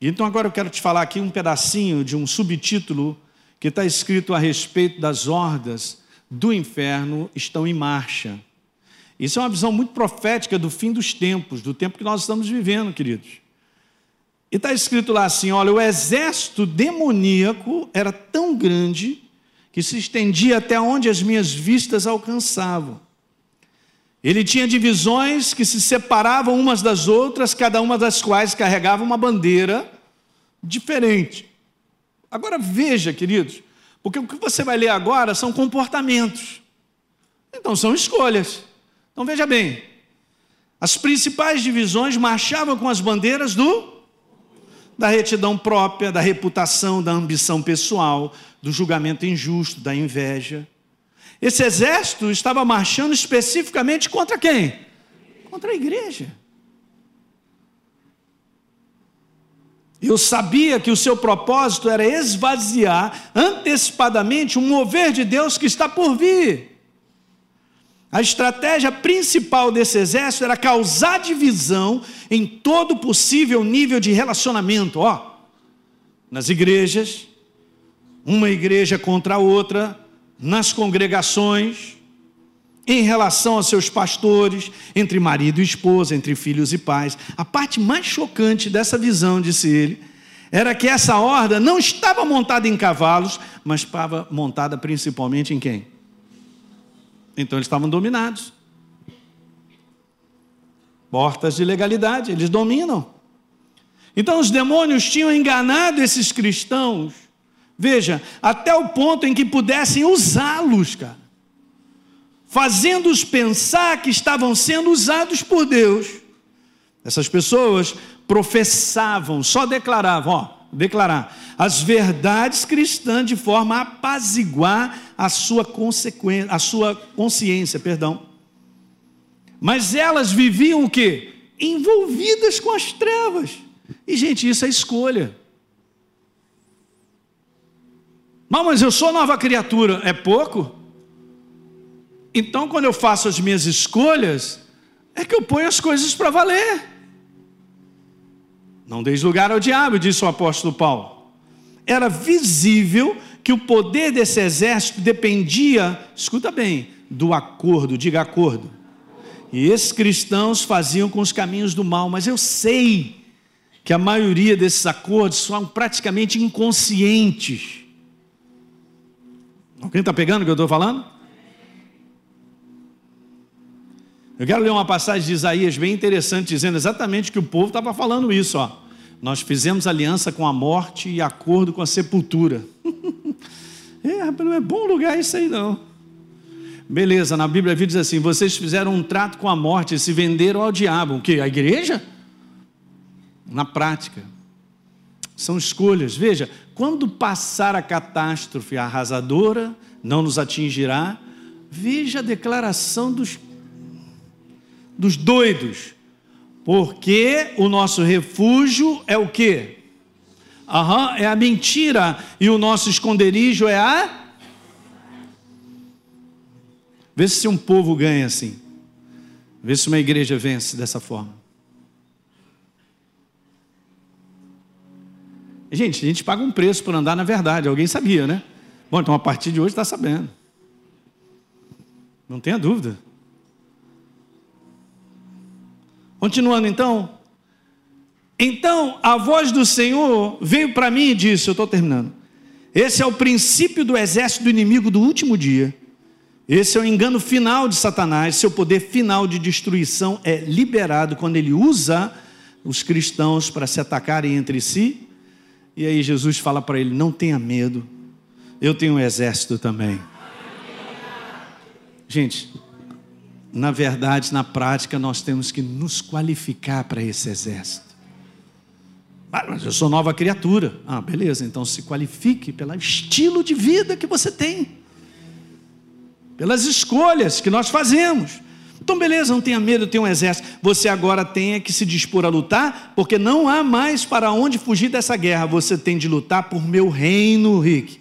Então agora eu quero te falar aqui um pedacinho de um subtítulo que está escrito a respeito das hordas do inferno estão em marcha. Isso é uma visão muito profética do fim dos tempos, do tempo que nós estamos vivendo, queridos. E está escrito lá assim: olha, o exército demoníaco era tão grande que se estendia até onde as minhas vistas alcançavam. Ele tinha divisões que se separavam umas das outras, cada uma das quais carregava uma bandeira diferente. Agora veja, queridos, porque o que você vai ler agora são comportamentos. Então são escolhas. Então veja bem, as principais divisões marchavam com as bandeiras do da retidão própria, da reputação, da ambição pessoal, do julgamento injusto, da inveja. Esse exército estava marchando especificamente contra quem? Contra a igreja. Eu sabia que o seu propósito era esvaziar antecipadamente um mover de Deus que está por vir. A estratégia principal desse exército era causar divisão em todo possível nível de relacionamento, ó. Nas igrejas, uma igreja contra a outra, nas congregações, em relação aos seus pastores, entre marido e esposa, entre filhos e pais. A parte mais chocante dessa visão, disse ele, era que essa horda não estava montada em cavalos, mas estava montada principalmente em quem? Então eles estavam dominados. Portas de legalidade, eles dominam. Então os demônios tinham enganado esses cristãos, veja, até o ponto em que pudessem usá-los, cara, fazendo-os pensar que estavam sendo usados por Deus. Essas pessoas professavam, só declaravam, ó, declarar as verdades cristãs de forma a apaziguar a sua consequência, a sua consciência, perdão. Mas elas viviam o quê? Envolvidas com as trevas. E gente, isso é escolha. Não, mas eu sou nova criatura, é pouco? Então, quando eu faço as minhas escolhas, é que eu ponho as coisas para valer. Não deis lugar ao diabo, disse o apóstolo Paulo. Era visível que o poder desse exército dependia, escuta bem, do acordo, diga acordo. E esses cristãos faziam com os caminhos do mal, mas eu sei que a maioria desses acordos são praticamente inconscientes. Alguém está pegando o que eu estou falando? Eu quero ler uma passagem de Isaías bem interessante, dizendo exatamente que o povo estava falando isso. Ó. Nós fizemos aliança com a morte e acordo com a sepultura. é, não é bom lugar isso aí, não. Beleza, na Bíblia diz assim: vocês fizeram um trato com a morte e se venderam ao diabo. O que? A igreja? Na prática. São escolhas. Veja, quando passar a catástrofe arrasadora, não nos atingirá. Veja a declaração dos dos doidos. Porque o nosso refúgio é o quê? Aham, é a mentira. E o nosso esconderijo é a. Vê se um povo ganha assim. Vê se uma igreja vence dessa forma. Gente, a gente paga um preço por andar na verdade. Alguém sabia, né? Bom, então a partir de hoje está sabendo. Não tenha dúvida. Continuando então. Então a voz do Senhor veio para mim e disse: Eu estou terminando. Esse é o princípio do exército do inimigo do último dia. Esse é o engano final de Satanás. Seu poder final de destruição é liberado quando ele usa os cristãos para se atacarem entre si. E aí Jesus fala para ele: Não tenha medo, eu tenho um exército também. Gente, na verdade, na prática, nós temos que nos qualificar para esse exército. Ah, mas eu sou nova criatura. Ah, beleza, então se qualifique pelo estilo de vida que você tem, pelas escolhas que nós fazemos. Então, beleza, não tenha medo, tem um exército. Você agora tem que se dispor a lutar, porque não há mais para onde fugir dessa guerra. Você tem de lutar por meu reino, Rick,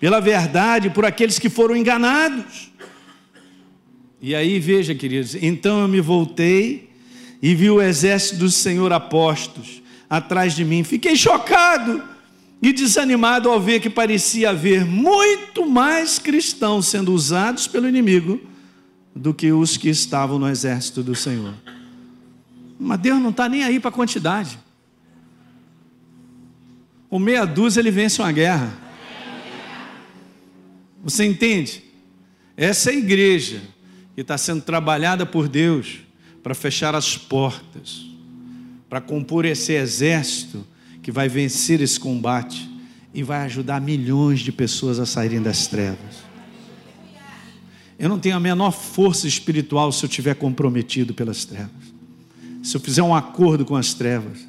pela verdade, por aqueles que foram enganados. E aí, veja, queridos, então eu me voltei e vi o exército do Senhor apostos atrás de mim. Fiquei chocado e desanimado ao ver que parecia haver muito mais cristãos sendo usados pelo inimigo do que os que estavam no exército do Senhor. Mas Deus não está nem aí para a quantidade. O meia dúzia ele vence uma guerra. Você entende? Essa é a igreja que está sendo trabalhada por Deus para fechar as portas, para compor esse exército que vai vencer esse combate e vai ajudar milhões de pessoas a saírem das trevas. Eu não tenho a menor força espiritual se eu estiver comprometido pelas trevas. Se eu fizer um acordo com as trevas.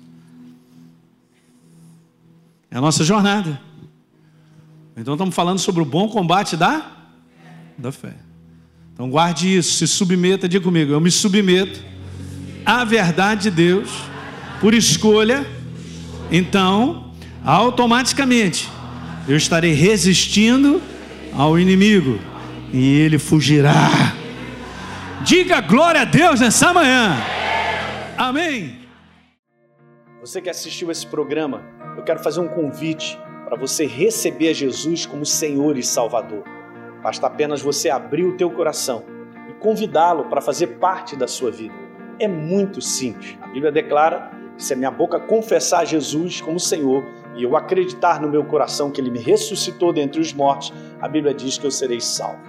É a nossa jornada. Então estamos falando sobre o bom combate da, da fé. Então guarde isso, se submeta, diga comigo, eu me submeto à verdade de Deus por escolha, então automaticamente eu estarei resistindo ao inimigo e ele fugirá. Diga glória a Deus nessa manhã. Amém. Você que assistiu esse programa, eu quero fazer um convite para você receber Jesus como Senhor e Salvador. Basta apenas você abrir o teu coração e convidá-lo para fazer parte da sua vida. É muito simples. A Bíblia declara que se a minha boca confessar Jesus como Senhor e eu acreditar no meu coração que ele me ressuscitou dentre os mortos, a Bíblia diz que eu serei salvo.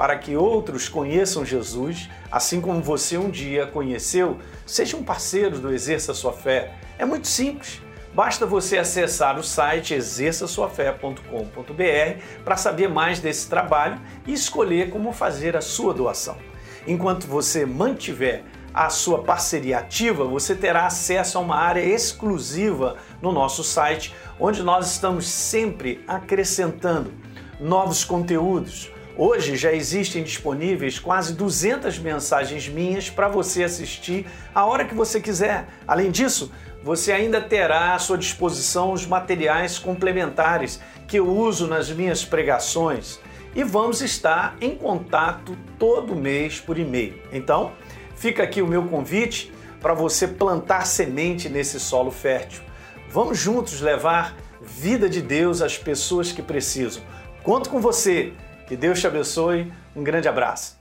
para que outros conheçam Jesus, assim como você um dia conheceu, seja um parceiro do Exerça Sua Fé. É muito simples. Basta você acessar o site exerçaçoafé.com.br para saber mais desse trabalho e escolher como fazer a sua doação. Enquanto você mantiver a sua parceria ativa, você terá acesso a uma área exclusiva no nosso site, onde nós estamos sempre acrescentando novos conteúdos. Hoje já existem disponíveis quase 200 mensagens minhas para você assistir a hora que você quiser. Além disso, você ainda terá à sua disposição os materiais complementares que eu uso nas minhas pregações e vamos estar em contato todo mês por e-mail. Então, Fica aqui o meu convite para você plantar semente nesse solo fértil. Vamos juntos levar vida de Deus às pessoas que precisam. Conto com você. Que Deus te abençoe. Um grande abraço.